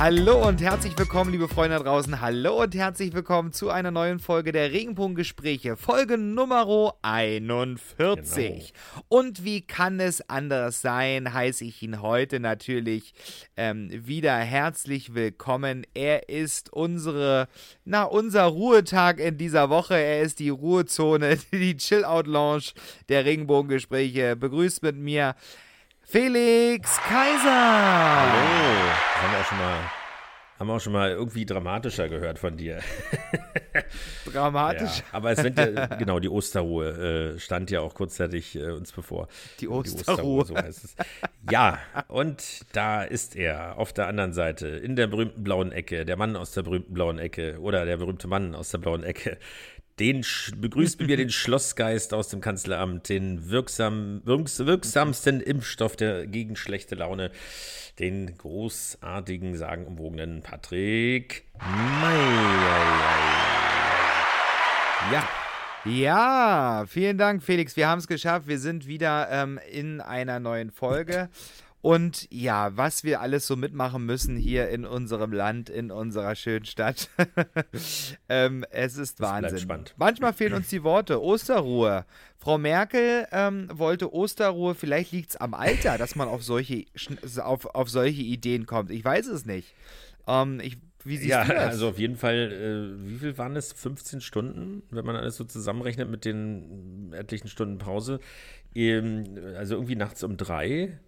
Hallo und herzlich willkommen, liebe Freunde da draußen. Hallo und herzlich willkommen zu einer neuen Folge der Regenbogengespräche, Folge Nummer 41. Genau. Und wie kann es anders sein, heiße ich ihn heute natürlich ähm, wieder herzlich willkommen. Er ist unsere, na, unser Ruhetag in dieser Woche. Er ist die Ruhezone, die Chill-Out-Lounge der Regenbogengespräche. Begrüßt mit mir Felix Kaiser. Hallo. Haben wir auch schon mal, haben wir auch schon mal irgendwie dramatischer gehört von dir. Dramatisch? Ja, aber es sind ja, genau, die Osterruhe äh, stand ja auch kurzzeitig äh, uns bevor. Die Osterruhe. Die Osterruhe so heißt es. Ja, und da ist er auf der anderen Seite, in der berühmten blauen Ecke, der Mann aus der berühmten blauen Ecke oder der berühmte Mann aus der blauen Ecke, den begrüßt mir den Schlossgeist aus dem Kanzleramt, den wirksam, wirks, wirksamsten Impfstoff der gegen schlechte Laune, den großartigen, sagenumwogenen Patrick Meyer. Ja. Ja, vielen Dank, Felix. Wir haben es geschafft. Wir sind wieder ähm, in einer neuen Folge. Und ja, was wir alles so mitmachen müssen hier in unserem Land, in unserer schönen Stadt. ähm, es ist das Wahnsinn. Spannend. Manchmal fehlen uns die Worte. Osterruhe. Frau Merkel ähm, wollte Osterruhe. Vielleicht liegt es am Alter, dass man auf solche, auf, auf solche Ideen kommt. Ich weiß es nicht. Ähm, ich, wie siehst ja, du das? also auf jeden Fall, äh, wie viel waren es? 15 Stunden, wenn man alles so zusammenrechnet mit den etlichen Stunden Pause. Ähm, also irgendwie nachts um drei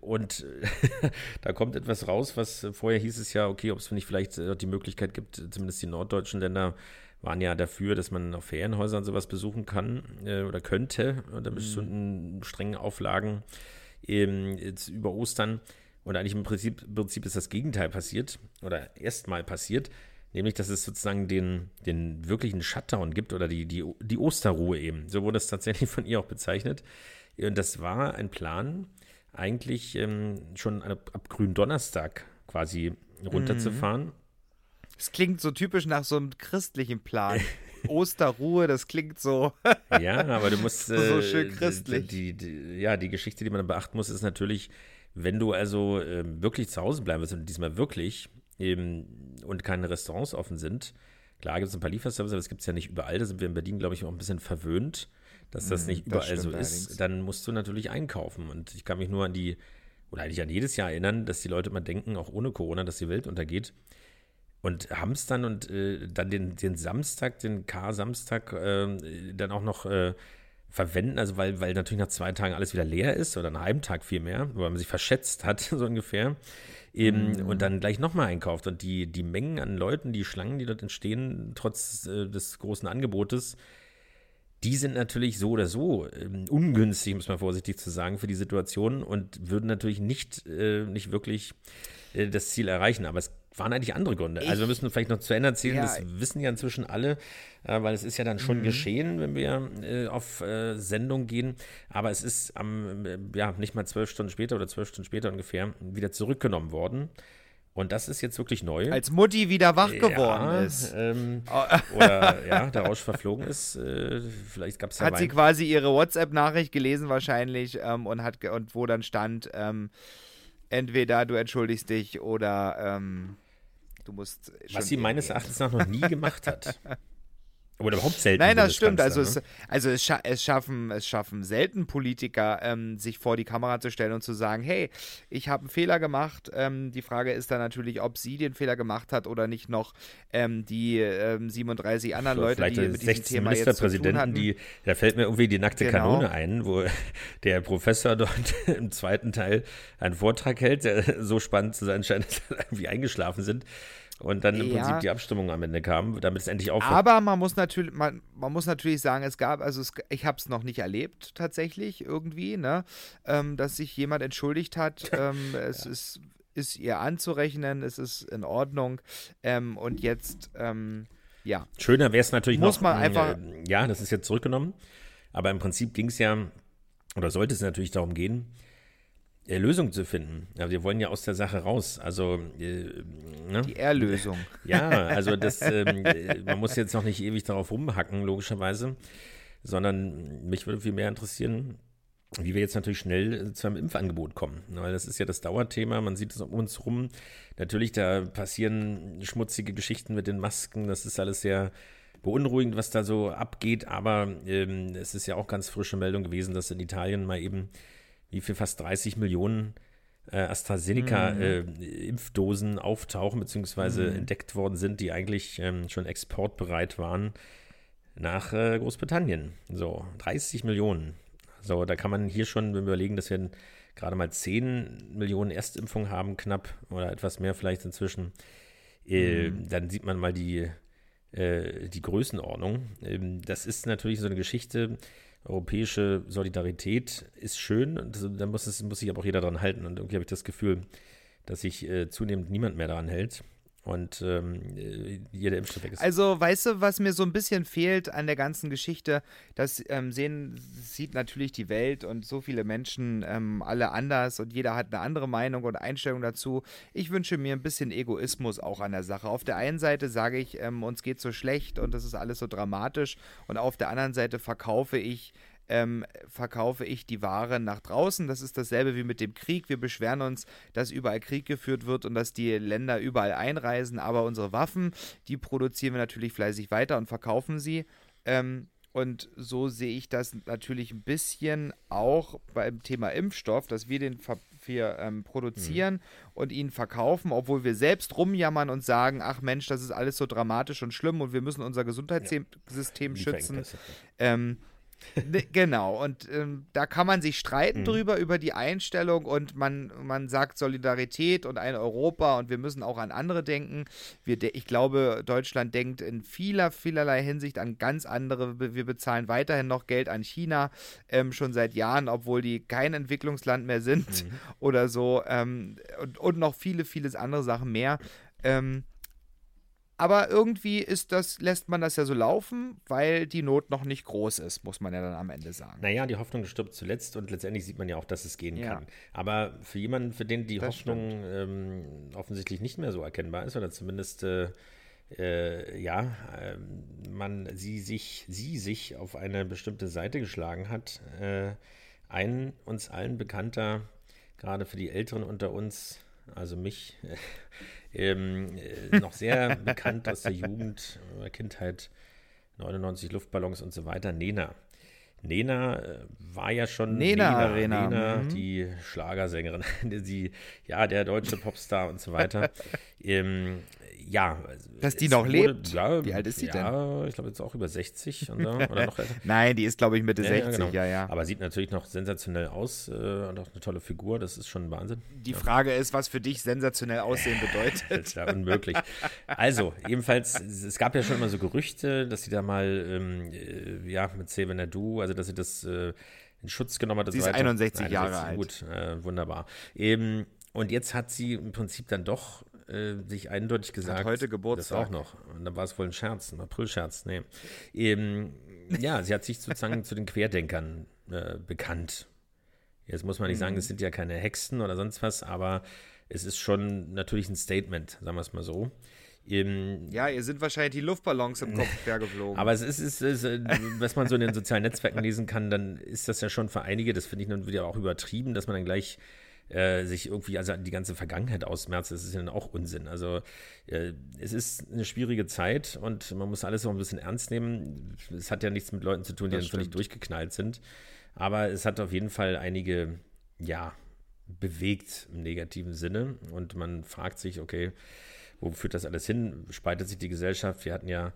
und da kommt etwas raus, was vorher hieß es ja, okay, ob es nicht vielleicht äh, die Möglichkeit gibt, zumindest die norddeutschen Länder waren ja dafür, dass man auf Ferienhäusern sowas besuchen kann äh, oder könnte, unter mhm. bestimmten strengen Auflagen ähm, jetzt über Ostern. Und eigentlich im Prinzip, im Prinzip ist das Gegenteil passiert oder erstmal passiert, nämlich dass es sozusagen den, den wirklichen Shutdown gibt oder die, die, die Osterruhe eben. So wurde es tatsächlich von ihr auch bezeichnet. Und das war ein Plan, eigentlich ähm, schon ab, ab Gründonnerstag quasi runterzufahren. Es klingt so typisch nach so einem christlichen Plan. Osterruhe, das klingt so. ja, aber du musst. so, so schön christlich. Die, die, ja, die Geschichte, die man beachten muss, ist natürlich, wenn du also äh, wirklich zu Hause bleiben willst und diesmal wirklich eben, und keine Restaurants offen sind. Klar gibt es ein paar Lieferservices, aber das gibt es ja nicht überall. Da sind wir in Berlin, glaube ich, auch ein bisschen verwöhnt dass das mhm, nicht überall das so ist, dann musst du natürlich einkaufen. Und ich kann mich nur an die, oder eigentlich an jedes Jahr erinnern, dass die Leute immer denken, auch ohne Corona, dass die Welt untergeht. Und haben es dann und äh, dann den, den Samstag, den K-Samstag, äh, dann auch noch äh, verwenden, also weil, weil natürlich nach zwei Tagen alles wieder leer ist oder nach einem Tag viel mehr, weil man sich verschätzt hat, so ungefähr. Eben, mhm. Und dann gleich nochmal einkauft. Und die, die Mengen an Leuten, die Schlangen, die dort entstehen, trotz äh, des großen Angebotes, die sind natürlich so oder so ähm, ungünstig, muss man vorsichtig zu sagen, für die Situation und würden natürlich nicht, äh, nicht wirklich äh, das Ziel erreichen. Aber es waren eigentlich andere Gründe. Ich, also wir müssen vielleicht noch zu Ende erzählen, ja, das wissen ja inzwischen alle, äh, weil es ist ja dann schon mhm. geschehen, wenn wir äh, auf äh, Sendung gehen. Aber es ist am, äh, ja, nicht mal zwölf Stunden später oder zwölf Stunden später ungefähr wieder zurückgenommen worden. Und das ist jetzt wirklich neu. Als Mutti wieder wach geworden ja, ist. Ähm, oder ja, der Rausch verflogen ist. Äh, vielleicht gab es ja Hat Wein. sie quasi ihre WhatsApp-Nachricht gelesen wahrscheinlich ähm, und hat und wo dann stand, ähm, entweder du entschuldigst dich oder ähm, du musst. Was sie meines Erachtens nach noch nie gemacht hat. Oder überhaupt selten. Nein, das stimmt. Also, es, ne? also es, scha es, schaffen, es schaffen selten Politiker, ähm, sich vor die Kamera zu stellen und zu sagen, hey, ich habe einen Fehler gemacht. Ähm, die Frage ist dann natürlich, ob sie den Fehler gemacht hat oder nicht noch ähm, die 37 ähm, anderen Leute, Vielleicht die mit diesem Thema Ministerpräsidenten, die, da fällt mir irgendwie die nackte genau. Kanone ein, wo der Professor dort im zweiten Teil einen Vortrag hält, der so spannend zu sein scheint, dass er irgendwie eingeschlafen sind und dann im ja. Prinzip die Abstimmung am Ende kam, damit es endlich aufhört. Aber man muss natürlich, man, man muss natürlich sagen, es gab, also es, ich habe es noch nicht erlebt tatsächlich irgendwie, ne, ähm, dass sich jemand entschuldigt hat. ähm, es ja. ist, ist ihr anzurechnen, es ist in Ordnung. Ähm, und jetzt, ähm, ja. Schöner wäre es natürlich muss noch. man einfach. Äh, ja, das ist jetzt zurückgenommen. Aber im Prinzip ging es ja, oder sollte es natürlich darum gehen, äh, Lösung zu finden. Ja, wir wollen ja aus der Sache raus. Also äh, ne? die Erlösung. Ja, also das, ähm, äh, man muss jetzt noch nicht ewig darauf rumhacken, logischerweise. sondern mich würde viel mehr interessieren, wie wir jetzt natürlich schnell zu einem Impfangebot kommen. Weil das ist ja das Dauerthema, man sieht es um uns rum. Natürlich, da passieren schmutzige Geschichten mit den Masken, das ist alles sehr beunruhigend, was da so abgeht, aber ähm, es ist ja auch ganz frische Meldung gewesen, dass in Italien mal eben wie viel fast 30 Millionen äh, AstraZeneca-Impfdosen mhm. äh, auftauchen, beziehungsweise mhm. entdeckt worden sind, die eigentlich ähm, schon exportbereit waren nach äh, Großbritannien. So, 30 Millionen. So, da kann man hier schon überlegen, dass wir gerade mal 10 Millionen Erstimpfungen haben, knapp oder etwas mehr vielleicht inzwischen. Äh, mhm. Dann sieht man mal die, äh, die Größenordnung. Ähm, das ist natürlich so eine Geschichte. Europäische Solidarität ist schön da muss, es, muss sich aber auch jeder dran halten. Und irgendwie habe ich das Gefühl, dass sich äh, zunehmend niemand mehr daran hält und ähm, jeder Impfstoff weg ist. Also, weißt du, was mir so ein bisschen fehlt an der ganzen Geschichte? Das ähm, sehen, sieht natürlich die Welt und so viele Menschen ähm, alle anders und jeder hat eine andere Meinung und Einstellung dazu. Ich wünsche mir ein bisschen Egoismus auch an der Sache. Auf der einen Seite sage ich, ähm, uns geht so schlecht und das ist alles so dramatisch und auf der anderen Seite verkaufe ich ähm, verkaufe ich die Ware nach draußen. Das ist dasselbe wie mit dem Krieg. Wir beschweren uns, dass überall Krieg geführt wird und dass die Länder überall einreisen, aber unsere Waffen, die produzieren wir natürlich fleißig weiter und verkaufen sie. Ähm, und so sehe ich das natürlich ein bisschen auch beim Thema Impfstoff, dass wir den wir, ähm, produzieren mhm. und ihn verkaufen, obwohl wir selbst rumjammern und sagen, ach Mensch, das ist alles so dramatisch und schlimm und wir müssen unser Gesundheitssystem ja. schützen. Ähm, genau, und ähm, da kann man sich streiten mhm. drüber, über die Einstellung und man, man sagt Solidarität und ein Europa und wir müssen auch an andere denken. Wir, ich glaube, Deutschland denkt in vieler, vielerlei Hinsicht an ganz andere. Wir bezahlen weiterhin noch Geld an China, ähm, schon seit Jahren, obwohl die kein Entwicklungsland mehr sind mhm. oder so ähm, und, und noch viele, vieles andere Sachen mehr. Ähm, aber irgendwie ist das, lässt man das ja so laufen, weil die Not noch nicht groß ist, muss man ja dann am Ende sagen. Naja, die Hoffnung stirbt zuletzt und letztendlich sieht man ja auch, dass es gehen ja. kann. Aber für jemanden, für den die das Hoffnung ähm, offensichtlich nicht mehr so erkennbar ist, oder zumindest äh, äh, ja, äh, man sie sich, sie sich auf eine bestimmte Seite geschlagen hat, äh, ein uns allen bekannter, gerade für die Älteren unter uns, also mich, ähm, äh, noch sehr bekannt aus der Jugend, äh, Kindheit, 99 Luftballons und so weiter, Nena. Nena äh, war ja schon Nena, Nena Arena. Nena mhm. die Schlagersängerin, die, ja, der deutsche Popstar und so weiter. ähm, ja. Dass die noch wurde, lebt? Ja, Wie alt ist sie ja, denn? Ich glaube jetzt auch über 60 oder, oder noch älter. Nein, die ist, glaube ich, Mitte ja, 60, ja, genau. ja, ja. Aber sieht natürlich noch sensationell aus äh, und auch eine tolle Figur, das ist schon Wahnsinn. Die Frage ist, was für dich sensationell aussehen bedeutet. das ist ja unmöglich. Also, jedenfalls, es gab ja schon immer so Gerüchte, dass sie da mal, ähm, äh, ja, mit Save Nadu, also dass sie das äh, in Schutz genommen hat. Sie ist weiter. 61 Jahre alt. Gut, äh, wunderbar. Eben, und jetzt hat sie im Prinzip dann doch äh, sich eindeutig gesagt. Hat heute Geburtstag. Das auch noch. Und dann war es wohl ein Scherz, ein Aprilscherz. Nee. Eben, ja, sie hat sich sozusagen zu den Querdenkern äh, bekannt. Jetzt muss man nicht sagen, mhm. es sind ja keine Hexen oder sonst was, aber es ist schon natürlich ein Statement, sagen wir es mal so. Eben, ja, ihr sind wahrscheinlich die Luftballons im Kopf geflogen. Aber es ist, ist, ist, äh, was man so in den sozialen Netzwerken lesen kann, dann ist das ja schon für einige, das finde ich dann wieder auch übertrieben, dass man dann gleich äh, sich irgendwie also die ganze Vergangenheit ausmerzt, das ist ja dann auch Unsinn. Also äh, es ist eine schwierige Zeit und man muss alles auch ein bisschen ernst nehmen. Es hat ja nichts mit Leuten zu tun, die das dann völlig durchgeknallt sind. Aber es hat auf jeden Fall einige, ja, bewegt im negativen Sinne. Und man fragt sich, okay, wo führt das alles hin? Spaltet sich die Gesellschaft? Wir hatten ja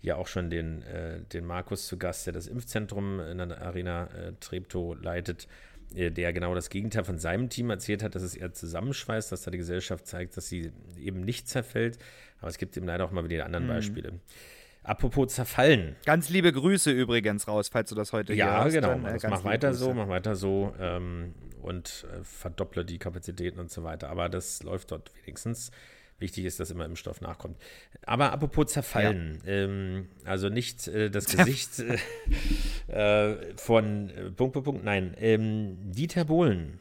hier auch schon den, äh, den Markus zu Gast, der das Impfzentrum in der Arena äh, Treptow leitet. Äh, der genau das Gegenteil von seinem Team erzählt hat, dass es eher zusammenschweißt, dass da die Gesellschaft zeigt, dass sie eben nicht zerfällt. Aber es gibt eben leider auch mal wieder andere mhm. Beispiele. Apropos zerfallen. Ganz liebe Grüße übrigens raus, falls du das heute ja, hier genau. Ja, genau. Mach weiter Grüße. so, mach weiter so ähm, und äh, verdopple die Kapazitäten und so weiter. Aber das läuft dort wenigstens. Wichtig ist, dass immer Impfstoff nachkommt. Aber apropos zerfallen, ja. ähm, also nicht äh, das Gesicht äh, äh von äh, Punkt, Punkt, Punkt, nein. Ähm, Dieter Bohlen,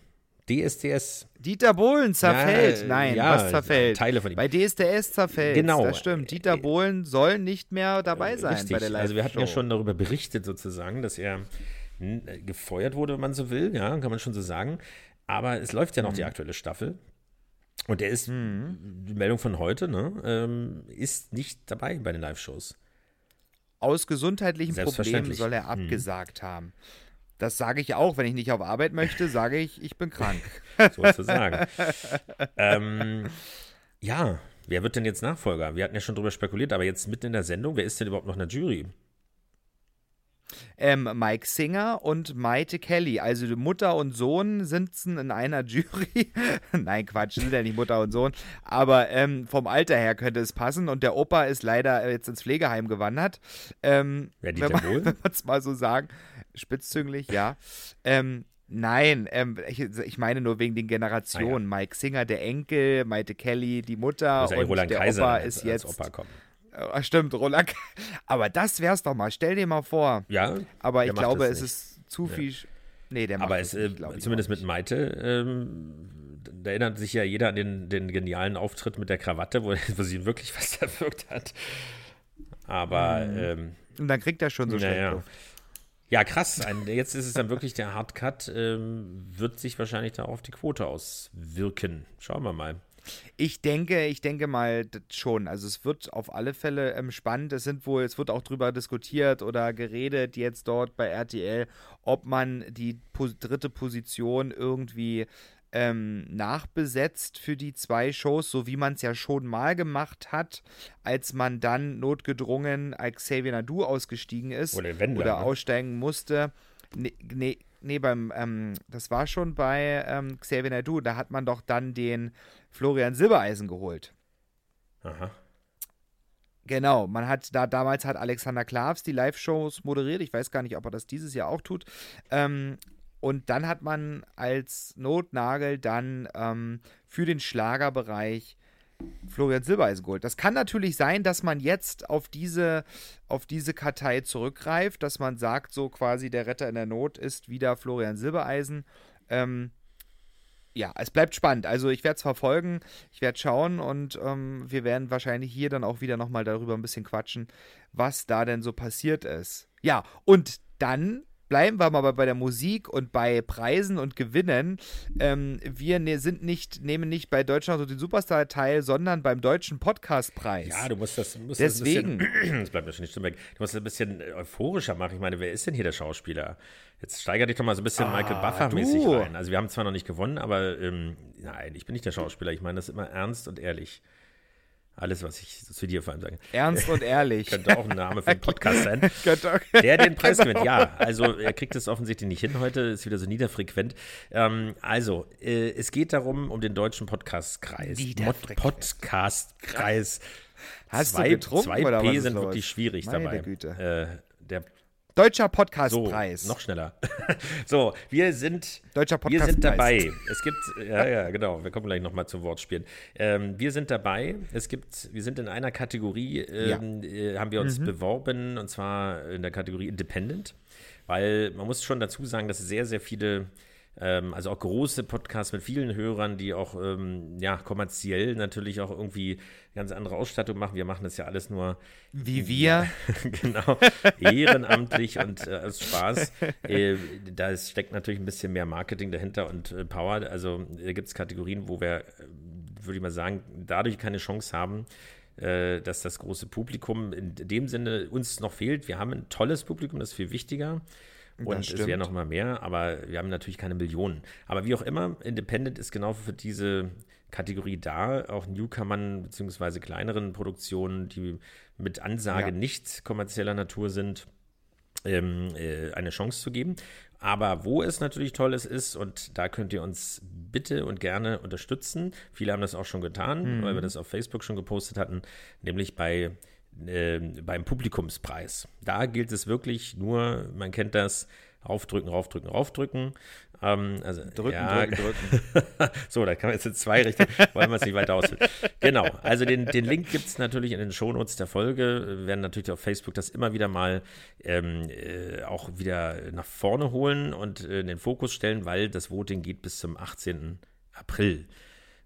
DSDS. Dieter Bohlen zerfällt. Ja, Nein, ja, was zerfällt? Teile von ihm. Bei DSDS zerfällt. Genau. Das stimmt. Dieter Bohlen soll nicht mehr dabei sein Richtig. bei der live also wir hatten ja schon darüber berichtet sozusagen, dass er gefeuert wurde, wenn man so will, ja, kann man schon so sagen. Aber es läuft ja noch die Mhm. aktuelle Staffel. Und der ist, die Meldung von heute, ne, ähm, ist nicht dabei bei den Live-Shows. Aus gesundheitlichen Problemen soll er Mhm. abgesagt haben. Das sage ich auch, wenn ich nicht auf Arbeit möchte, sage ich, ich bin krank. sozusagen. ähm, ja, wer wird denn jetzt Nachfolger? Wir hatten ja schon drüber spekuliert, aber jetzt mitten in der Sendung, wer ist denn überhaupt noch in der Jury? Ähm, Mike Singer und Maite Kelly. Also Mutter und Sohn sitzen in einer Jury. Nein, Quatsch, sind ja nicht Mutter und Sohn. Aber ähm, vom Alter her könnte es passen. Und der Opa ist leider jetzt ins Pflegeheim gewandert. Ähm, wenn man es mal so sagen. Spitzzünglich, ja. Ähm, Nein, ähm, ich, ich meine nur wegen den Generationen. Mike Singer, der Enkel, Maite Kelly, die Mutter eigentlich und der Kaiser Opa als, ist jetzt. Opa Ah, stimmt, Roland. Aber das wär's doch mal. Stell dir mal vor. Ja, Aber ich glaube, es ist zu viel. Sch- Nee, der macht Aber es, äh, nicht, glaub ich zumindest mit Maite, ähm, da erinnert sich ja jeder an den, den genialen Auftritt mit der Krawatte, wo, wo sie wirklich was erwirkt hat. Aber ähm, nicht. Und dann kriegt er schon so naja. Luft. Ja, krass. Ein, jetzt ist es dann wirklich der Hardcut, ähm, wird sich wahrscheinlich da auf die Quote auswirken. Schauen wir mal. Ich denke, ich denke mal schon. Also es wird auf alle Fälle ähm, spannend. Es sind wohl, es wird auch drüber diskutiert oder geredet jetzt dort bei RTL, ob man die pos dritte Position irgendwie ähm, nachbesetzt für die zwei Shows, so wie man es ja schon mal gemacht hat, als man dann notgedrungen als Xavier Nadu ausgestiegen ist Oder Wendler, oder ne? aussteigen musste. Nee, nee, nee beim, ähm, das war schon bei ähm, Xavier Nadu, da hat man doch dann den Florian Silbereisen geholt. Aha. Genau, man hat da damals hat Alexander Klavs die Live-Shows moderiert. Ich weiß gar nicht, ob er das dieses Jahr auch tut. Ähm, und dann hat man als Notnagel dann ähm, für den Schlagerbereich Florian Silbereisen geholt. Das kann natürlich sein, dass man jetzt auf diese, auf diese Kartei zurückgreift, dass man sagt, so quasi der Retter in der Not ist wieder Florian Silbereisen. Ähm, ja, es bleibt spannend. Also ich werde es verfolgen, ich werde schauen und ähm, wir werden wahrscheinlich hier dann auch wieder nochmal darüber ein bisschen quatschen, was da denn so passiert ist. Ja, und dann bleiben wir mal bei, der Musik und bei Preisen und Gewinnen. Ähm, wir ne, sind nicht, nehmen nicht bei Deutschland und den Superstar teil, sondern beim Deutschen Podcastpreis. Ja, du musst das, musst Deswegen. Das, ein bisschen, das bleibt mir schon nicht weg. Du musst das ein bisschen euphorischer machen. Ich meine, wer ist denn hier der Schauspieler? Jetzt steiger dich doch mal so ein bisschen Ah, Michael Buffer-mäßig rein. Also wir haben zwar noch nicht gewonnen, aber ähm, nein, ich bin nicht der Schauspieler. Ich meine das immer ernst und ehrlich. Alles, was ich zu dir vor allem sage. Ernst und ehrlich. Könnte auch ein Name für einen Podcast sein. Der den Preis Genau. gewinnt, ja. Also er kriegt es offensichtlich nicht hin heute, ist wieder so niederfrequent. Ähm, also, äh, es geht darum, um den deutschen Podcastkreis. Podcastkreis. Hast du zwei, getrunken zwei oder was P ist sind los? wirklich schwierig Meine dabei. Güte. Äh, der Deutscher so, Podcastpreis. noch schneller. so, wir sind, Deutscher wir sind dabei. Es gibt, ja, ja, genau, wir kommen gleich nochmal zu Wortspielen. Ähm, wir sind dabei. Es gibt, wir sind in einer Kategorie, ähm, äh, haben wir uns Mhm. beworben, und zwar in der Kategorie Independent, weil man muss schon dazu sagen, dass sehr, sehr viele ähm, also auch große Podcasts mit vielen Hörern, die auch ähm, ja kommerziell natürlich auch irgendwie ganz andere Ausstattung machen. Wir machen das ja alles nur Wie wir. genau, ehrenamtlich und äh, aus Spaß. Äh, da steckt natürlich ein bisschen mehr Marketing dahinter und äh, Power. Also äh, gibt es Kategorien, wo wir, äh, würde ich mal sagen, dadurch keine Chance haben, äh, dass das große Publikum in dem Sinne uns noch fehlt. Wir haben ein tolles Publikum, das ist viel wichtiger. Und es stimmt. wäre noch mal mehr, aber wir haben natürlich keine Millionen. Aber wie auch immer, Independent ist genau für diese Kategorie da, auch Newcomern beziehungsweise kleineren Produktionen, die mit Ansage Ja. nicht kommerzieller Natur sind, ähm, äh, eine Chance zu geben. Aber wo es natürlich toll ist, ist, und da könnt ihr uns bitte und gerne unterstützen. Viele haben das auch schon getan, weil wir das auf Facebook schon gepostet hatten, nämlich bei ähm, beim Publikumspreis. Da gilt es wirklich nur, man kennt das, raufdrücken, raufdrücken, raufdrücken. Ähm, also, Drücken, ja, drücken, drücken. so, da kann man jetzt in zwei Richtungen, wollen wir es nicht weiter ausführen. Genau, also den, den Link gibt es natürlich in den Shownotes der Folge. Wir werden natürlich auf Facebook das immer wieder mal ähm, äh, auch wieder nach vorne holen und äh, in den Fokus stellen, weil das Voting geht bis zum 18. April.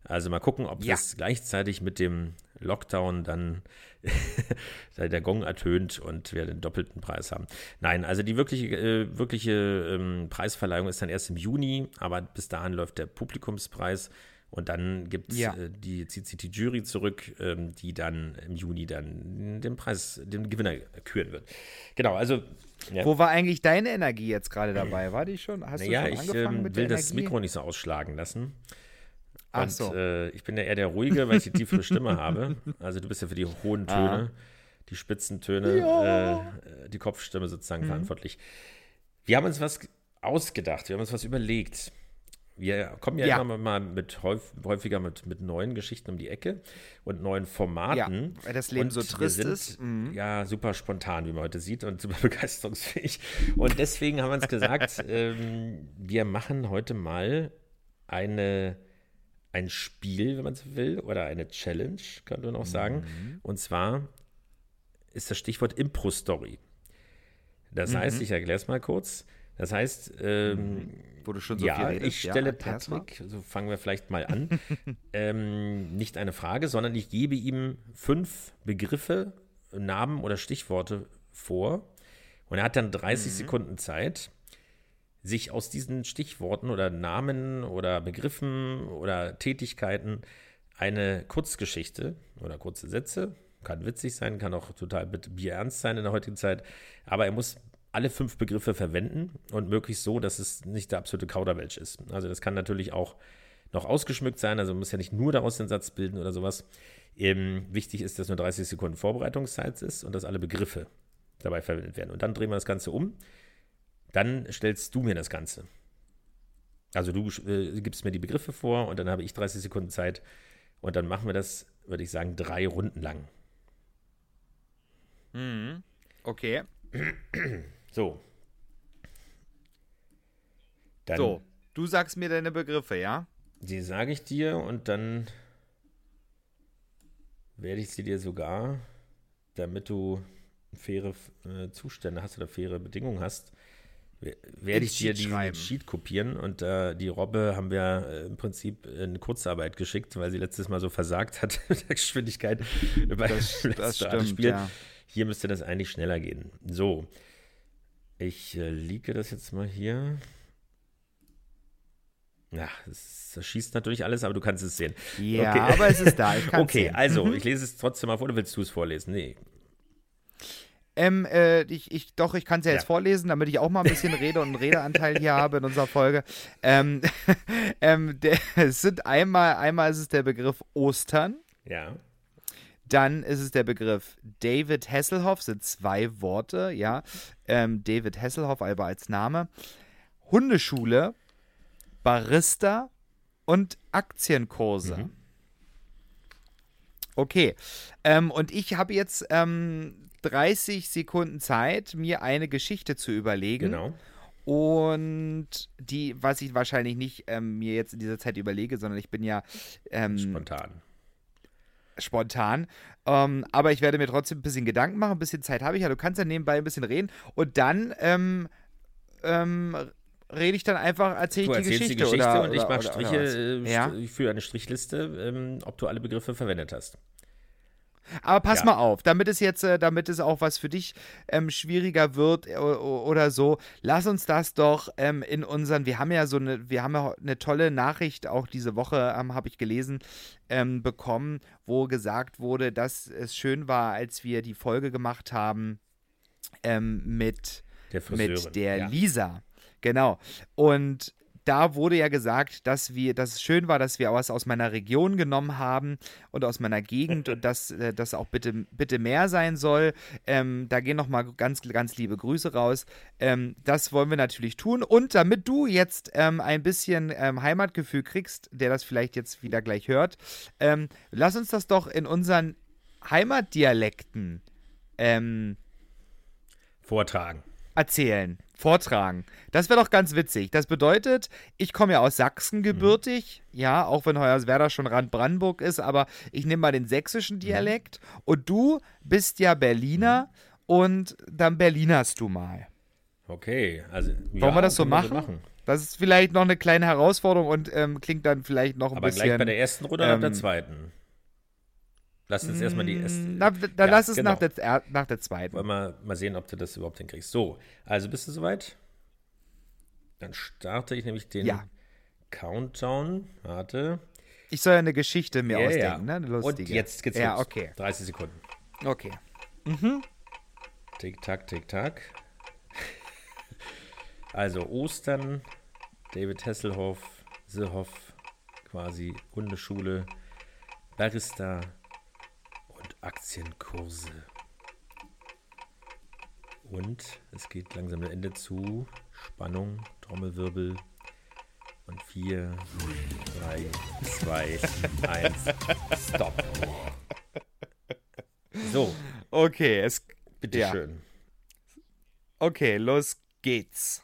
Also mal gucken, ob Ja. das gleichzeitig mit dem Lockdown dann der Gong ertönt und wir den doppelten Preis haben. Nein, also die wirkliche, äh, wirkliche ähm, Preisverleihung ist dann erst im Juni, aber bis dahin läuft der Publikumspreis und dann gibt es Ja. äh, die, zieht sich die Jury zurück, ähm, die dann im Juni dann den Preis, den Gewinner küren wird. Genau, also ja. Wo war eigentlich deine Energie jetzt gerade dabei? War die schon? Hast Naja, du schon ich angefangen ähm, mit will das Energie? Mikro nicht so ausschlagen lassen. Ach Und so. äh, ich bin ja eher der Ruhige, weil ich die tiefere Stimme habe. Also du bist ja für die hohen Töne, die Spitzentöne, äh, die Kopfstimme Mhm. sozusagen verantwortlich. Wir haben uns was ausgedacht, wir haben uns was überlegt. Wir kommen ja, Ja. immer mal mit häuf, häufiger mit, mit neuen Geschichten um die Ecke und neuen Formaten. Ja, weil das Leben Und so trist sind, ist. Mhm. Ja, super spontan, wie man heute sieht und super begeisterungsfähig. Und deswegen haben wir uns gesagt, ähm, wir machen heute mal eine, ein Spiel, wenn man so will, oder eine Challenge, könnte man auch sagen. Mhm. Und zwar ist das Stichwort Impro-Story. Das heißt, Mhm. ich erkläre es mal kurz. Das heißt, ähm, Wo du schon so ja, viel redest. ich stelle mal. Patrick, so fangen wir vielleicht mal an, ähm, nicht eine Frage, sondern ich gebe ihm fünf Begriffe, Namen oder Stichworte vor und er hat dann 30 Mhm. Sekunden Zeit, sich aus diesen Stichworten oder Namen oder Begriffen oder Tätigkeiten eine Kurzgeschichte oder kurze Sätze, kann witzig sein, kann auch total bierernst sein in der heutigen Zeit, aber er muss alle fünf Begriffe verwenden und möglichst so, dass es nicht der absolute Kauderwelsch ist. Also das kann natürlich auch noch ausgeschmückt sein, also man muss ja nicht nur daraus den Satz bilden oder sowas. Ähm, wichtig ist, dass nur 30 Sekunden Vorbereitungszeit ist und dass alle Begriffe dabei verwendet werden. Und dann drehen wir das Ganze um. Dann stellst du mir das Ganze. Also du äh, gibst mir die Begriffe vor und dann habe ich 30 Sekunden Zeit und dann machen wir das, würde ich sagen, drei Runden lang. Mhm. Okay. So. Dann, So, du sagst mir deine Begriffe, ja? Die sage ich dir und dann werde ich sie dir sogar, damit du faire äh, Zustände hast oder faire Bedingungen hast, werde ich dir die. Sheet kopieren und äh, die Robbe haben wir äh, im Prinzip in Kurzarbeit geschickt, weil sie letztes Mal so versagt hat mit der Geschwindigkeit bei Das, das stimmt, Spiel. ja. Hier müsste das eigentlich schneller gehen. So. Ich äh, liege das jetzt mal hier. Ja, das, das schießt natürlich alles, aber du kannst es sehen. Ja, Okay. aber es ist da. Okay, sehen. also, Mhm. ich lese es trotzdem mal vor, oder willst du es vorlesen? Nee. Ähm, äh, ich, ich, doch, ich kann es ja jetzt Ja. vorlesen, damit ich auch mal ein bisschen Rede und einen Redeanteil hier habe in unserer Folge. Ähm, ähm, der, es sind einmal, einmal ist es der Begriff Ostern, Ja. dann ist es der Begriff David Hasselhoff, sind zwei Worte, ja. Ähm, David Hasselhoff, aber als Name. Hundeschule, Barista und Aktienkurse. Mhm. Okay. Ähm, und ich habe jetzt ähm, 30 Sekunden Zeit, mir eine Geschichte zu überlegen. Genau. Und die, was ich wahrscheinlich nicht ähm, mir jetzt in dieser Zeit überlege, sondern ich bin ja ähm, Spontan. spontan. Ähm, aber ich werde mir trotzdem ein bisschen Gedanken machen, ein bisschen Zeit habe ich ja. Du kannst ja nebenbei ein bisschen reden. Und dann ähm, ähm, rede ich dann einfach, erzähle ich die Geschichte. die Geschichte oder, und ich oder- mache oder- oder Striche, äh, Ja? ich führe eine Strichliste, ähm, ob du alle Begriffe verwendet hast. Aber pass Ja. mal auf, damit es jetzt, äh, damit es auch was für dich ähm, schwieriger wird äh, oder so, lass uns das doch ähm, in unseren, wir haben ja so eine, wir haben ja eine tolle Nachricht auch diese Woche, ähm, habe ich gelesen, ähm, bekommen, wo gesagt wurde, dass es schön war, als wir die Folge gemacht haben ähm, mit Der Friseurin. mit der ja. Lisa. Genau. Und da wurde ja gesagt, dass wir, dass es schön war, dass wir was aus meiner Region genommen haben und aus meiner Gegend und dass äh, das auch bitte, bitte mehr sein soll. Ähm, da gehen nochmal ganz, ganz liebe Grüße raus. Ähm, das wollen wir natürlich tun. Und damit du jetzt ähm, ein bisschen ähm, Heimatgefühl kriegst, der das vielleicht jetzt wieder gleich hört, ähm, lass uns das doch in unseren Heimatdialekten ähm, Vortragen. Erzählen, vortragen. Das wäre doch ganz witzig. Das bedeutet, ich komme ja aus Sachsen gebürtig, mhm. ja, auch wenn Hoyerswerda schon Rand Brandenburg ist, aber ich nehme mal den sächsischen mhm. Dialekt mhm. und du bist ja Berliner mhm. und dann Berlinerst du mal. Okay, also ja, wollen wir das so machen? machen? Das ist vielleicht noch eine kleine Herausforderung und ähm, klingt dann vielleicht noch ein aber bisschen. Aber gleich bei der ersten Runde ähm, oder der zweiten? Lass uns erstmal die erste. Na, dann ja, lass es genau. nach, der, nach der zweiten. Wollen wir mal sehen, ob du das überhaupt hinkriegst. So, also bist du soweit? Dann starte ich nämlich den ja. Countdown. Warte. Ich soll ja eine Geschichte mir ja, ausdenken, ne? Eine lustige. Und jetzt geht's ja, los. okay. 30 Sekunden. Okay. Mhm. Tick, tack, tick, tack. Also Ostern, David Hasselhoff, Sehoff, quasi Hundeschule, Barista, Aktienkurse. Und es geht langsam am Ende zu. Spannung, Trommelwirbel. Und 4, 3, 2, 1, Stop. So. Okay, es. Bitte ja. schön. Okay, los geht's.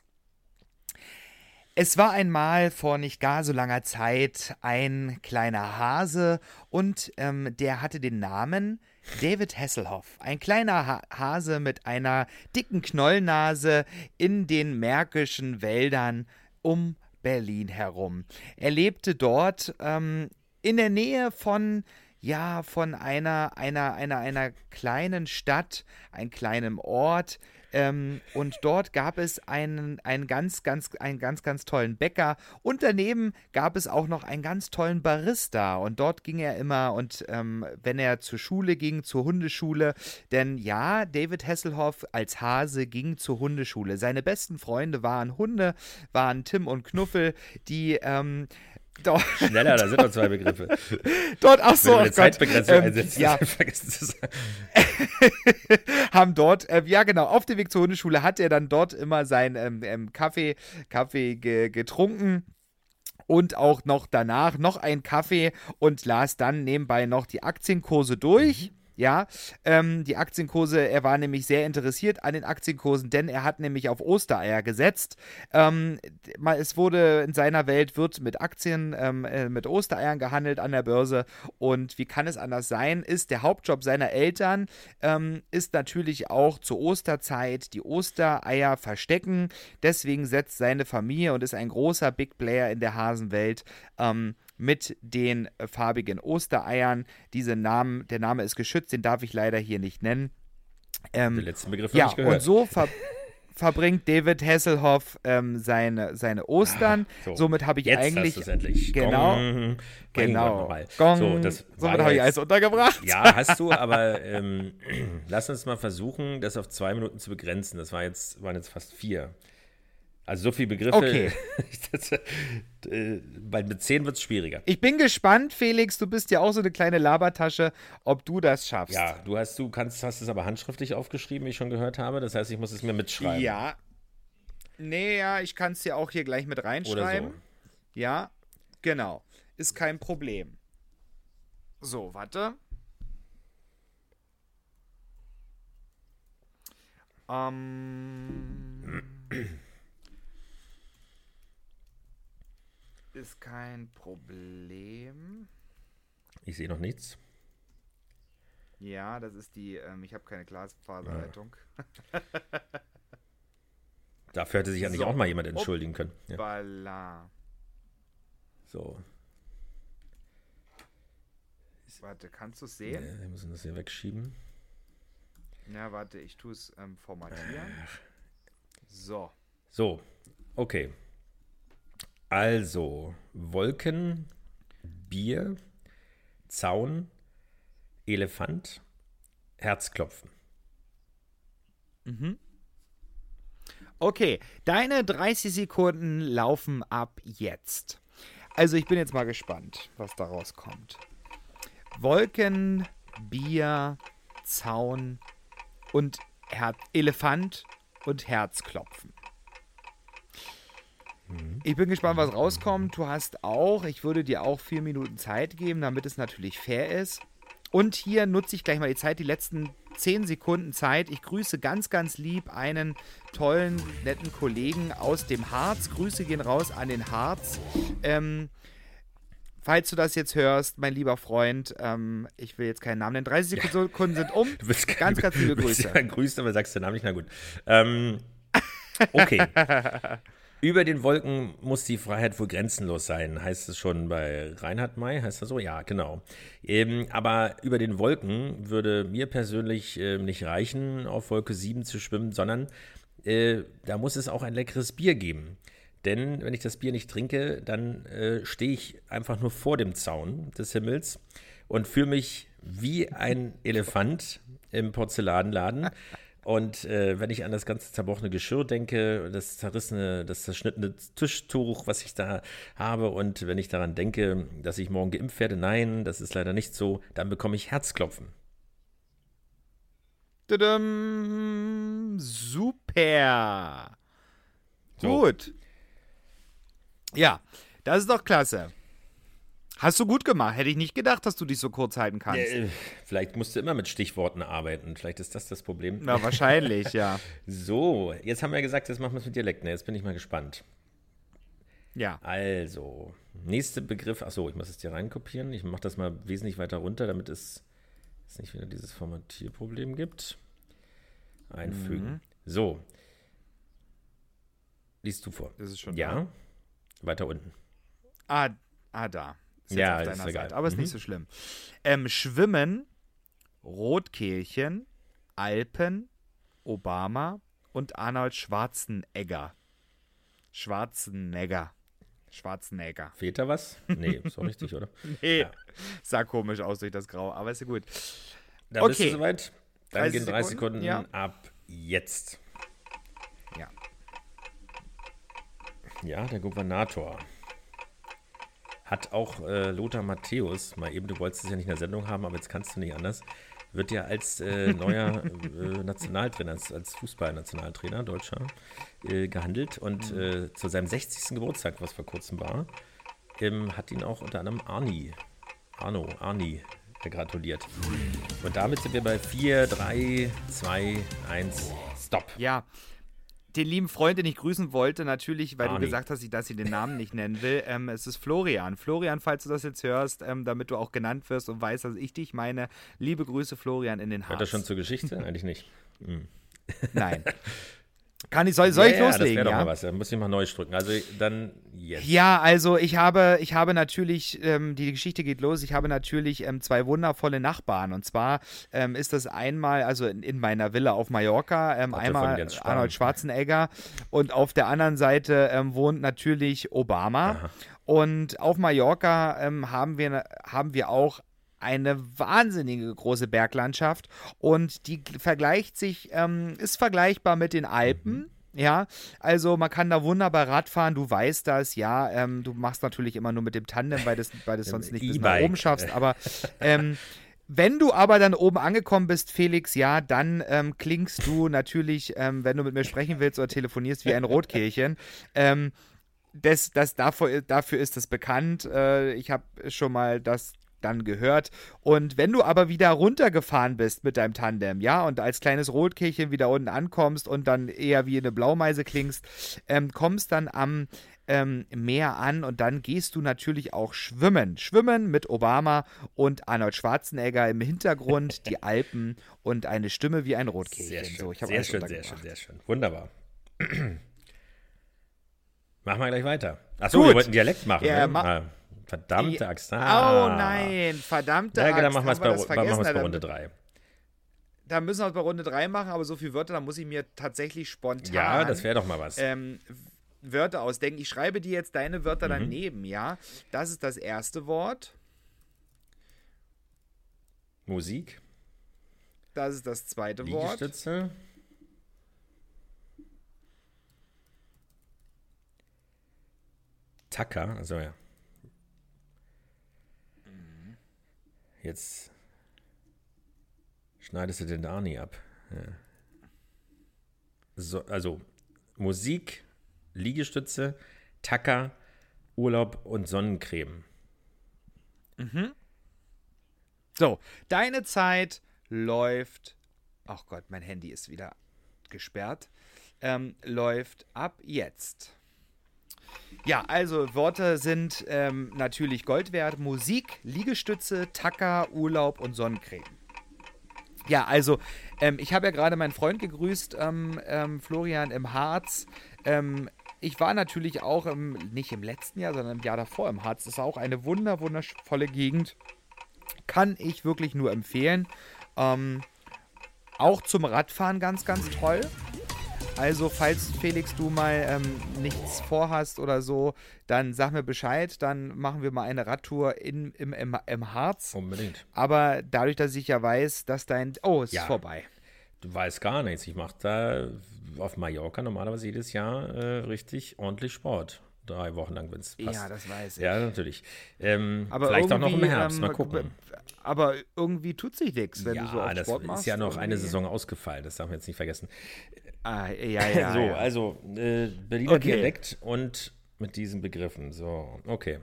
Es war einmal vor nicht gar so langer Zeit ein kleiner Hase und ähm, der hatte den Namen David Hasselhoff. Ein kleiner ha Hase mit einer dicken Knollnase in den märkischen Wäldern um Berlin herum. Er lebte dort ähm, in der Nähe von ja, von einer, einer, einer, einer kleinen Stadt, einem kleinen Ort, ähm, und dort gab es einen, einen, ganz, ganz, einen ganz, ganz tollen Bäcker. Und daneben gab es auch noch einen ganz tollen Barista. Und dort ging er immer und ähm, wenn er zur Schule ging, zur Hundeschule, denn ja, David Hasselhoff als Hase ging zur Hundeschule. Seine besten Freunde waren Hunde, waren Tim und Knuffel, die ähm, Dort, Schneller, da sind noch zwei Begriffe. Dort, ach so, oh Zeitbegrenzung ähm, einsetzt, ja. vergessen zu sagen. haben dort, äh, ja genau, auf dem Weg zur Hundeschule hat er dann dort immer seinen ähm, ähm, Kaffee, Kaffee ge getrunken und auch noch danach noch ein Kaffee und las dann nebenbei noch die Aktienkurse durch. Mhm. Ja, ähm, die Aktienkurse, er war nämlich sehr interessiert an den Aktienkursen, denn er hat nämlich auf Ostereier gesetzt. Ähm, es wurde in seiner Welt, wird mit Aktien, ähm, äh, mit Ostereiern gehandelt an der Börse. Und wie kann es anders sein, ist der Hauptjob seiner Eltern, ähm, ist natürlich auch zur Osterzeit die Ostereier verstecken. Deswegen setzt seine Familie und ist ein großer Big Player in der Hasenwelt ähm, mit den farbigen Ostereiern. Diese Namen, der Name ist geschützt, den darf ich leider hier nicht nennen. Ähm, den letzten Begriff ja, ich gehört. Und so ver verbringt David Hasselhoff ähm, seine, seine Ostern. Ah, so, Somit habe ich jetzt eigentlich. Hast endlich. Genau. Gong. Genau. Gong. So, das Somit habe ich alles untergebracht. Ja, hast du, aber ähm, lass uns mal versuchen, das auf zwei Minuten zu begrenzen. Das war jetzt, waren jetzt fast vier. Also so viele Begriffe. Okay. das, äh, mit zehn wird es schwieriger. Ich bin gespannt, Felix. Du bist ja auch so eine kleine Labertasche, ob du das schaffst. Ja, du hast, du kannst, hast es aber handschriftlich aufgeschrieben, wie ich schon gehört habe. Das heißt, ich muss es mir mitschreiben. Ja. Nee, ja, ich kann es dir auch hier gleich mit reinschreiben. Oder so. Ja, genau. Ist kein Problem. So, warte. Ähm. Ist kein Problem. Ich sehe noch nichts. Ja, das ist die, ähm, ich habe keine Glasfaserleitung. Ja. Dafür hätte sich ja nicht so. auch mal jemand entschuldigen können. Ja. So. Warte, kannst du es sehen? Nee, wir müssen das hier wegschieben. Ja, warte, ich tue es ähm, formatieren. So. So, okay. Also, Wolken, Bier, Zaun, Elefant, Herzklopfen. Mhm. Okay, deine 30 Sekunden laufen ab jetzt. Also ich bin jetzt mal gespannt, was daraus kommt. Wolken, Bier, Zaun und Her Elefant und Herzklopfen. Mhm. Ich bin gespannt, was rauskommt. Du hast auch, ich würde dir auch vier Minuten Zeit geben, damit es natürlich fair ist. Und hier nutze ich gleich mal die Zeit. Die letzten zehn Sekunden Zeit. Ich grüße ganz, ganz lieb einen tollen, netten Kollegen aus dem Harz. Grüße gehen raus an den Harz. Ähm, falls du das jetzt hörst, mein lieber Freund, ähm, ich will jetzt keinen Namen nennen, 30 Sekunden sind um. Du bist ganz, ganz liebe Grüße. Du ja grüßt, aber sagst den Namen nicht, na gut. Ähm, okay. Über den Wolken muss die Freiheit wohl grenzenlos sein, heißt es schon bei Reinhard May, heißt das so? Ja, genau. Ähm, aber über den Wolken würde mir persönlich äh, nicht reichen, auf Wolke 7 zu schwimmen, sondern äh, da muss es auch ein leckeres Bier geben. Denn wenn ich das Bier nicht trinke, dann äh, stehe ich einfach nur vor dem Zaun des Himmels und fühle mich wie ein Elefant im Porzellanladen. Und äh, wenn ich an das ganze zerbrochene Geschirr denke, das zerrissene, das zerschnittene Tischtuch, was ich da habe, und wenn ich daran denke, dass ich morgen geimpft werde, nein, das ist leider nicht so, dann bekomme ich Herzklopfen. Tudum, super. So. Gut. Ja, das ist doch klasse. Hast du gut gemacht. Hätte ich nicht gedacht, dass du dich so kurz halten kannst. Äh, vielleicht musst du immer mit Stichworten arbeiten. Vielleicht ist das das Problem. Na, wahrscheinlich, ja. So, jetzt haben wir gesagt, jetzt machen wir es mit Dialekten. Jetzt bin ich mal gespannt. Ja. Also, nächster Begriff. Achso, ich muss es dir reinkopieren. Ich mache das mal wesentlich weiter runter, damit es, es nicht wieder dieses Formatierproblem gibt. Einfügen. Mhm. So. Liest du vor. Das ist schon Ja. Weiter unten. Ah, ah da. Ist jetzt Ja, auf ist deiner egal. Seite, aber ist Mhm. nicht so schlimm. Ähm, Schwimmen, Rotkehlchen, Alpen, Obama und Arnold Schwarzenegger. Schwarzenegger. Schwarzenegger. Fehlt da was? Nee, ist doch richtig, oder? Nee, Ja. sah komisch aus durch das Grau, aber ist ja gut. Da bist Okay. du soweit. Dann 30 gehen 30 Sekunden, Sekunden ja. ab jetzt. Ja. Ja, der Gouvernator. Hat auch äh, Lothar Matthäus, mal eben, du wolltest es ja nicht in der Sendung haben, aber jetzt kannst du nicht anders, wird ja als äh, neuer äh, Nationaltrainer, als, als Fußballnationaltrainer Deutscher äh, gehandelt. Und Mhm. äh, zu seinem 60. Geburtstag, was vor kurzem war, ähm, hat ihn auch unter anderem Arni, Arno, Arni äh, gratuliert. Und damit sind wir bei 4, 3, 2, 1, Stop. Ja. Den lieben Freund, den ich grüßen wollte, natürlich, weil Arni. du gesagt hast, dass ich den Namen nicht nennen will. Ähm, es ist Florian. Florian, falls du das jetzt hörst, ähm, damit du auch genannt wirst und weißt, dass ich dich meine. Liebe Grüße, Florian, in den Hört Harz. das schon zur Geschichte? Eigentlich nicht. Hm. Nein. Kann ich, soll, soll ich ja, ja, loslegen? Das wäre ja? doch mal was. Da muss ich mal neu drücken. Also dann jetzt. Ja, also ich habe, ich habe natürlich, ähm, die Geschichte geht los, ich habe natürlich ähm, zwei wundervolle Nachbarn. Und zwar ähm, ist das einmal, also in, in meiner Villa auf Mallorca, ähm, einmal. Arnold Schwarzenegger und auf der anderen Seite ähm, wohnt natürlich Obama. Und auf Mallorca ähm, haben, wir, haben wir auch eine wahnsinnige große Berglandschaft und die vergleicht sich, ähm, ist vergleichbar mit den Alpen. Ja, also man kann da wunderbar Radfahren, du weißt das, ja, ähm, du machst natürlich immer nur mit dem Tandem, weil das, weil das sonst nicht bis nach oben schaffst, aber ähm, wenn du aber dann oben angekommen bist, Felix, ja, dann ähm, klingst du natürlich, ähm, wenn du mit mir sprechen willst oder telefonierst, wie ein Rotkehlchen. Ähm, das, das dafür, dafür ist es bekannt. Äh, ich habe schon mal das dann gehört. Und wenn du aber wieder runtergefahren bist mit deinem Tandem, ja, und als kleines Rotkehlchen wieder unten ankommst und dann eher wie eine Blaumeise klingst, ähm, kommst dann am ähm, Meer an und dann gehst du natürlich auch schwimmen. Schwimmen mit Obama und Arnold Schwarzenegger im Hintergrund, die Alpen und eine Stimme wie ein Rotkehlchen. Sehr schön, So, sehr schön, sehr schön, sehr schön. Wunderbar. Machen wir gleich weiter. Achso, wir wollten Dialekt machen. Ja, ne? ma- ah, verdammte Ja. Axt. Oh Ah. nein, verdammte Ja, Axt. dann machen wir es bei, vergessen? bei Runde dann, 3. dann müssen wir es bei Runde 3 machen, aber so viele Wörter, da muss ich mir tatsächlich spontan Ja, das wäre doch mal was. ähm, Wörter ausdenken. Ich schreibe dir jetzt deine Wörter Mhm. daneben, ja? Das ist das erste Wort. Musik, Das ist das zweite Wort. Liegestütze. Tacker, also ja. Jetzt schneidest du den Arni ab. Ja. So, also Musik, Liegestütze, Tacker, Urlaub und Sonnencreme. So, deine Zeit läuft ach Gott, mein Handy ist wieder gesperrt, ähm, läuft ab jetzt. Ja, also Worte sind ähm, natürlich Gold wert. Musik, Liegestütze, Tacker, Urlaub und Sonnencreme. Ja, also ähm, ich habe ja gerade meinen Freund gegrüßt, ähm, ähm, Florian im Harz. Ähm, ich war natürlich auch im, nicht im letzten Jahr, sondern im Jahr davor im Harz. Das ist auch eine wunder, wundervolle Gegend. Kann ich wirklich nur empfehlen. Ähm, auch zum Radfahren ganz, ganz toll. Also, falls Felix du mal ähm, nichts vorhast oder so, dann sag mir Bescheid. Dann machen wir mal eine Radtour in, im, im, im Harz. Unbedingt. Aber dadurch, dass ich ja weiß, dass dein. Oh, es Ja. ist vorbei. Du weißt gar nichts. Ich mache da auf Mallorca normalerweise jedes Jahr äh, richtig ordentlich Sport. Drei Wochen lang, wenn es passt. Ja, das weiß ich. Ja, natürlich. Ähm, Aber vielleicht auch noch im Herbst. Mal ähm, gucken. Aber irgendwie tut sich nichts, wenn ja, du so das Sport ist machst. ja noch eine. Saison ausgefallen. Das darf man jetzt nicht vergessen. Ah, ja, ja. so, ja. also äh, Berliner Okay. Dialekt und mit diesen Begriffen. So, okay.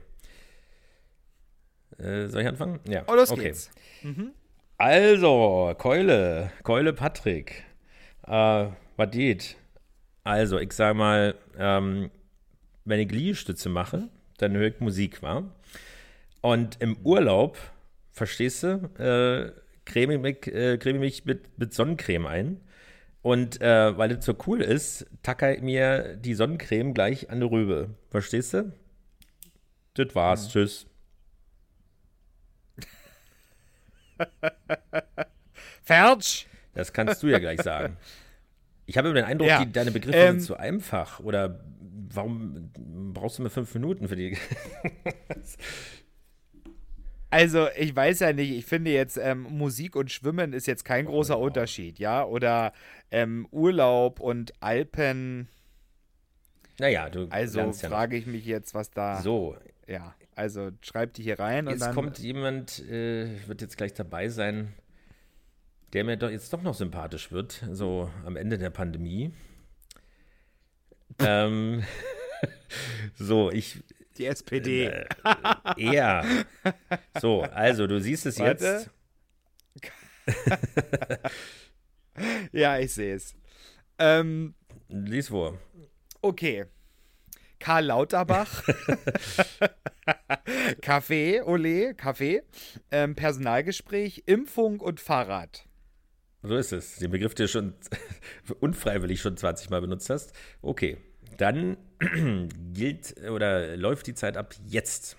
Äh, soll ich anfangen? Ja. Oh, los okay. geht's. Also, Keule, Keule Patrick. Äh, was geht? Also, ich sag mal, ähm, wenn ich Liegestütze mache, dann höre ich Musik, wa? Und im Urlaub, verstehst du, äh, creme ich mich, äh, creme ich mich mit, mit Sonnencreme ein. Und äh, weil das so cool ist, tacker ich mir die Sonnencreme gleich an die Rübe. Verstehst du? Das war's. Tschüss. Fertig. Das kannst du ja gleich sagen. Ich habe den Eindruck, Ja, die, deine Begriffe ähm, sind zu einfach. Oder warum brauchst du mir fünf Minuten für die? Also, ich weiß ja nicht, ich finde jetzt, ähm, Musik und Schwimmen ist jetzt kein großer Unterschied, ja? Oder ähm, Urlaub und Alpen. naja, du Also ja frage ich mich jetzt, was da. So, Ja, also schreib die hier rein und jetzt dann. kommt jemand, äh, wird jetzt gleich dabei sein, der mir doch jetzt doch noch sympathisch wird, so am Ende der Pandemie. Ähm, so, ich, die SPD. Äh, eher. So, also du siehst es Warte. jetzt. Ja, ich sehe es. Ähm, Lies vor. okay. Karl Lauterbach. Kaffee, Ole, Kaffee. Ähm, Personalgespräch, Impfung und Fahrrad. So ist es. Den Begriff, den du schon unfreiwillig schon 20 Mal benutzt hast. Okay, dann gilt oder läuft die Zeit ab jetzt.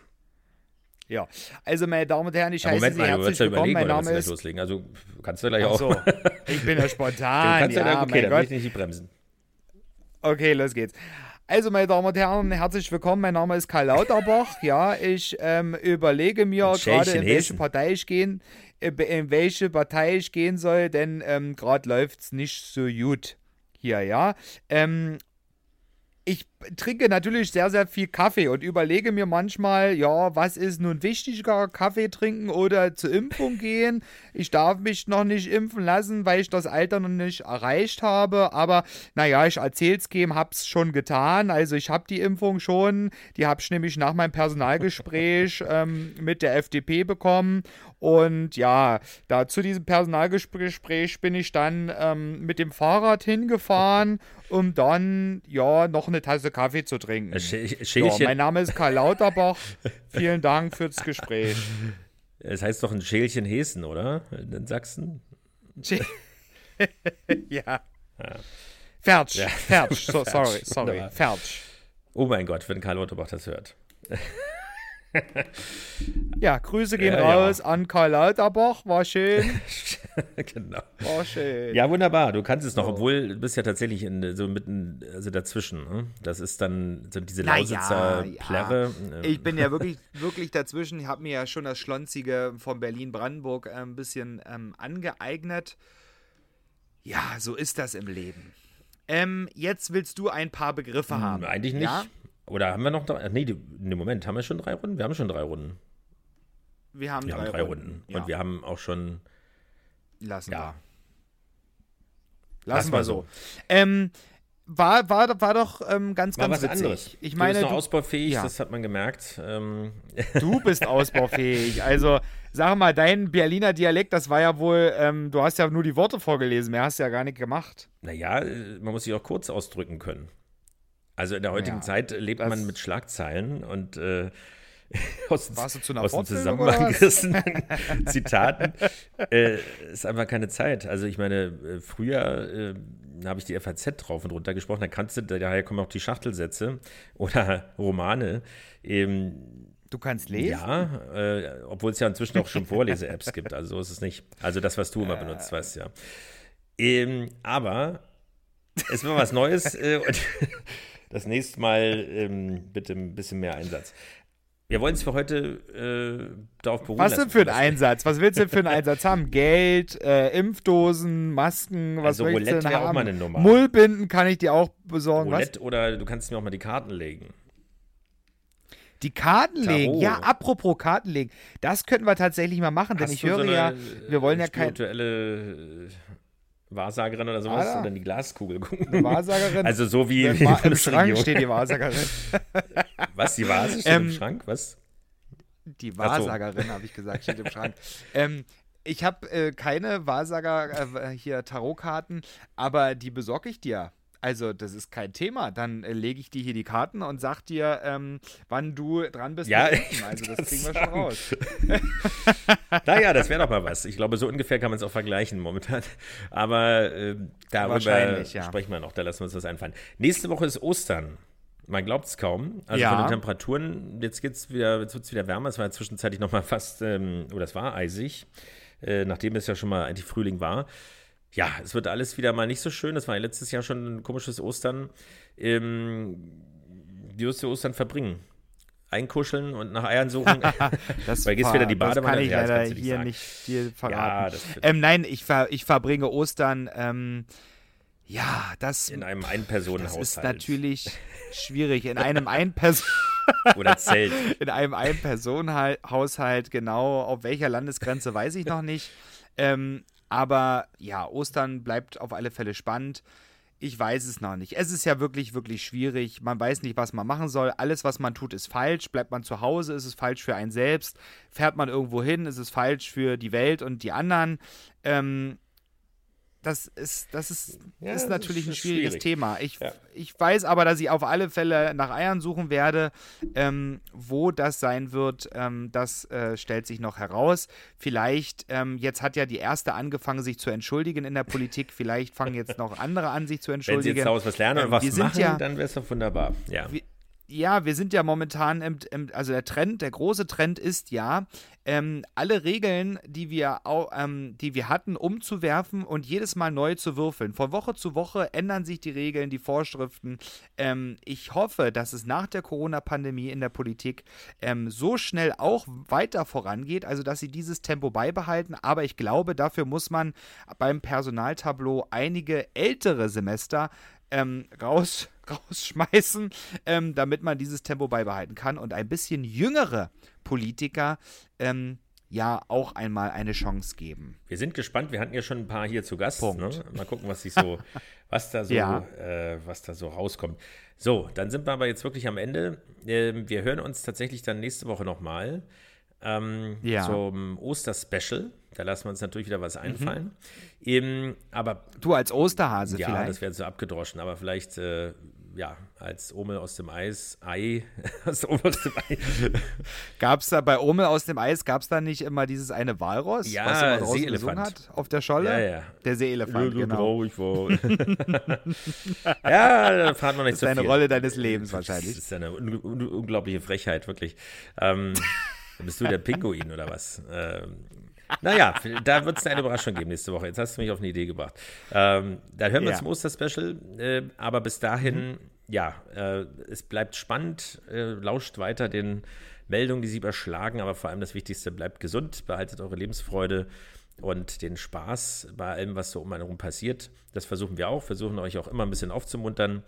Ja, also meine Damen und Herren, ich Ja, heiße Moment Sie mal, du herzlich ja willkommen. überlegen, Mein Name du ist. loslegen? Also kannst du gleich Ach auch. so, ich bin ja Du spontan. kannst ja, ja, okay, mein dann will ich nicht bremsen. Okay, los geht's. Also, meine Damen und Herren, herzlich willkommen. Mein Name ist Karl Lauterbach. Ja, ich ähm, überlege mir gerade, in welche. Partei ich gehen, äh, in welche Partei ich gehen soll, denn ähm, gerade läuft's nicht so gut hier, ja. Ähm, ich trinke natürlich sehr, sehr viel Kaffee und überlege mir manchmal, ja, was ist nun wichtiger, Kaffee trinken oder zur Impfung gehen? Ich darf mich noch nicht impfen lassen, weil ich das Alter noch nicht erreicht habe, aber naja, ich erzähl's geben, hab's schon getan. Also ich habe die Impfung schon, die habe ich nämlich nach meinem Personalgespräch ähm, mit der FDP bekommen und ja, da zu diesem Personalgespräch bin ich dann ähm, mit dem Fahrrad hingefahren, um dann ja noch eine Tasse Kaffee zu trinken. Äh, Schä- Ja, Schälchen, mein Name ist Karl Lauterbach. Vielen Dank fürs Gespräch. es heißt doch ein Schälchen Hessen, oder? In Sachsen? ja. Fertig, Ja. fertig. So, sorry, sorry. wunderbar. Fertig. Oh mein Gott, wenn Karl Lauterbach das hört. Ja, Grüße gehen Ja, ja. raus an Karl Lauterbach. War schön. genau. War schön. Ja, wunderbar. Du kannst es noch, obwohl du bist ja tatsächlich in, so mitten, also dazwischen. Ne? Das ist dann so diese Na Lausitzer ja, ja. Plärre. Ähm, Ich bin ja wirklich, wirklich dazwischen. Ich habe mir ja schon das Schlonzige von Berlin-Brandenburg äh, ein bisschen ähm, angeeignet. Ja, so ist das im Leben. Ähm, jetzt willst du ein paar Begriffe haben. Hm, Eigentlich nicht. Ja? Oder haben wir noch drei? Nee, nee, Moment, haben wir schon drei Runden? Wir haben schon drei Runden. Wir haben Wir drei, haben drei Runden. Ja. Und wir haben auch schon. Lassen Ja. wir. Lassen wir so. Ähm, war, war, war doch ähm, ganz, War ganz was witzig. anderes. Ich du meine, bist noch du, ausbaufähig, ja. das hat man gemerkt. Ähm, du bist ausbaufähig. Also, sag mal, dein Berliner Dialekt, das war ja wohl, ähm, du hast ja nur die Worte vorgelesen, mehr hast du ja gar nicht gemacht. naja, äh, man muss sich auch kurz ausdrücken können. Also in der heutigen Ja, Zeit lebt man mit Schlagzeilen und äh, aus, dem- Warst du zu einer aus dem Fortbildung Zusammenhang oder was? gerissenen Zitaten äh, ist einfach keine Zeit. Also ich meine, äh, früher äh, habe ich die FAZ drauf und runter gesprochen, da kannst du, daher kommen auch die Schachtelsätze oder Romane. Ähm, Du kannst lesen? ja, äh, obwohl es ja inzwischen auch schon Vorlese-Apps gibt, also so ist es nicht. Also das, was du immer benutzt, weißt du ja. Ähm, aber es war was Neues äh, und das nächste Mal ähm, bitte ein bisschen mehr Einsatz. Wir wollen es für heute äh, darauf beruhen Was lassen, denn für ein Einsatz? Was willst du denn für einen Einsatz haben? Geld, äh, Impfdosen, Masken, was Also willst du Roulette denn wäre auch haben? mal eine Nummer. Mullbinden kann ich dir auch besorgen. Was? Roulette oder du kannst mir auch mal die Karten legen. Die Karten legen. Tarot. Ja, apropos Karten legen. Das könnten wir tatsächlich mal machen, denn Hast ich du höre so ja, wir wollen ja äh, kein spirituelle äh, Wahrsagerin oder sowas Ah, da. oder in die Glaskugel gucken. Wahrsagerin. Also so wie, Im, Wa- im Schrank steht die Wahrsagerin. Was, die Vase steht Ähm, im Schrank? Was? Die Ach so. Wahrsagerin, habe ich gesagt, steht im Schrank. Ähm, ich habe äh, keine Wahrsager, äh, hier Tarotkarten, aber die besorge ich dir. Also, das ist kein Thema. Dann äh, lege ich dir hier die Karten und sag dir, ähm, wann du dran bist. Ja, also das wollte kriegen wir schon raus. Naja, das wäre doch mal was. Ich glaube, so ungefähr kann man es auch vergleichen momentan. Aber äh, darüber ja. sprechen wir noch. Da lassen wir uns was einfallen. Nächste Woche ist Ostern. Man glaubt es kaum. Also Ja. von den Temperaturen, jetzt geht's wieder, jetzt wird es wieder wärmer. Es war ja zwischenzeitlich noch mal fast, ähm, oder es war eisig, äh, nachdem es ja schon mal eigentlich Frühling war. Ja, es wird alles wieder mal nicht so schön. Das war ja letztes Jahr schon ein komisches Ostern. Ähm, wie wirst du Ostern verbringen? Einkuscheln und nach Eiern suchen? Das, Weil gehst wieder die das Badewanne? kann ich Ja, das leider nicht hier sagen. nicht ja, verraten. das ähm, nein, ich, ver ich verbringe Ostern, ähm, ja, das, in einem das Einpersonenhaushalt. ist natürlich schwierig. In einem Einperson Oder Zelt. in einem Ein-Personen-Haushalt, genau. Auf welcher Landesgrenze weiß ich noch nicht. Ähm, aber ja, Ostern bleibt auf alle Fälle spannend. Ich weiß es noch nicht. Es ist ja wirklich, wirklich schwierig. Man weiß nicht, was man machen soll. Alles, was man tut, ist falsch. Bleibt man zu Hause, ist es falsch für einen selbst. Fährt man irgendwo hin, ist es falsch für die Welt und die anderen. Ähm, das ist, das ist, Ja, ist natürlich ist ein schwieriges schwierig. Thema. Ich, Ja. ich weiß aber, dass ich auf alle Fälle nach Eiern suchen werde. Ähm, wo das sein wird, ähm, das äh, stellt sich noch heraus. Vielleicht, ähm, jetzt hat ja die erste angefangen, sich zu entschuldigen in der Politik. Vielleicht fangen jetzt noch andere an, sich zu Wenn sie entschuldigen. jetzt daraus was lernen und Ähm, was machen, ja- dann wäre es doch wunderbar. Ja. Wir- ja, wir sind ja momentan, im, im, also der Trend, der große Trend ist ja, ähm, alle Regeln, die wir, ähm, die wir hatten, umzuwerfen und jedes Mal neu zu würfeln. Von Woche zu Woche ändern sich die Regeln, die Vorschriften. Ähm, ich hoffe, dass es nach der Corona-Pandemie in der Politik ähm, so schnell auch weiter vorangeht, also dass sie dieses Tempo beibehalten. Aber ich glaube, dafür muss man beim Personaltableau einige ältere Semester ähm, raus, rausschmeißen, ähm, damit man dieses Tempo beibehalten kann und ein bisschen jüngere Politiker ähm, ja auch einmal eine Chance geben. Wir sind gespannt. Wir hatten ja schon ein paar hier zu Gast. Ne? Mal gucken, was sich so, was da so, Ja. äh, was da so rauskommt. So, dann sind wir aber jetzt wirklich am Ende. Ähm, wir hören uns tatsächlich dann nächste Woche nochmal ähm, Ja. zum Osterspecial. Da lassen wir uns natürlich wieder Mhm. was einfallen. Ähm, aber Du als Osterhase ja, vielleicht. das wäre so abgedroschen, aber vielleicht, äh, ja, als Omel aus dem Eis, Ei, aus Omel aus dem Ei. Gab es da bei Omel aus dem Eis, gab es da nicht immer dieses eine Walross, Ja, was immer draußen gesungen hat auf der Scholle? Ja, ja. Der Seeelefant, genau. traurig war. ja, da fahren wir nicht Das so ist eine viel. Rolle deines Lebens Das wahrscheinlich. ist eine un un unglaubliche Frechheit, wirklich. Ähm, bist du der Pinguin oder was? Ähm, naja, da wird es eine Überraschung geben nächste Woche. Jetzt hast du mich auf eine Idee gebracht. Ähm, dann hören wir Ja. zum Osterspecial. Äh, aber bis dahin, ja, äh, es bleibt spannend. Äh, lauscht weiter den Meldungen, die sie überschlagen. Aber vor allem das Wichtigste, bleibt gesund, behaltet eure Lebensfreude. Und den Spaß bei allem, was so um einen herum passiert. Das versuchen wir auch, versuchen euch auch immer ein bisschen aufzumuntern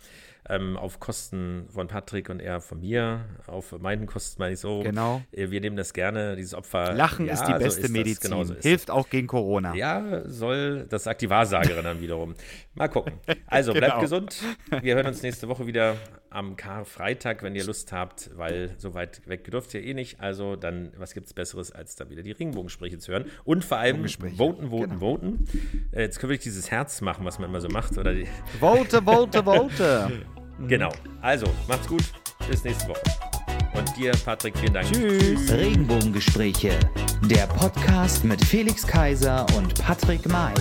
ähm, auf Kosten von Patrick und er von mir, auf meinen Kosten meine ich so. Genau. Äh, wir nehmen das gerne, dieses Opfer. Lachen ja, ist die beste so ist Medizin. Genau so Hilft auch gegen Corona. Ja, soll, das sagt die Wahrsagerin dann wiederum. Mal gucken. Also genau. bleibt gesund. Wir hören uns nächste Woche wieder am Karfreitag, wenn ihr Lust habt, weil so weit weg dürft ihr eh nicht. Also dann, was gibt es Besseres, als da wieder die Regenbogengespräche zu hören? Und vor allem voten, voten, genau. voten. Äh, jetzt können wir dieses Herz machen, was man immer so macht. Oder die vote, vote, vote. Genau. Also, macht's gut. Bis nächste Woche. Und dir, Patrick, vielen Dank. Tschüss. Regenbogengespräche. Der Podcast mit Felix Kaiser und Patrick May.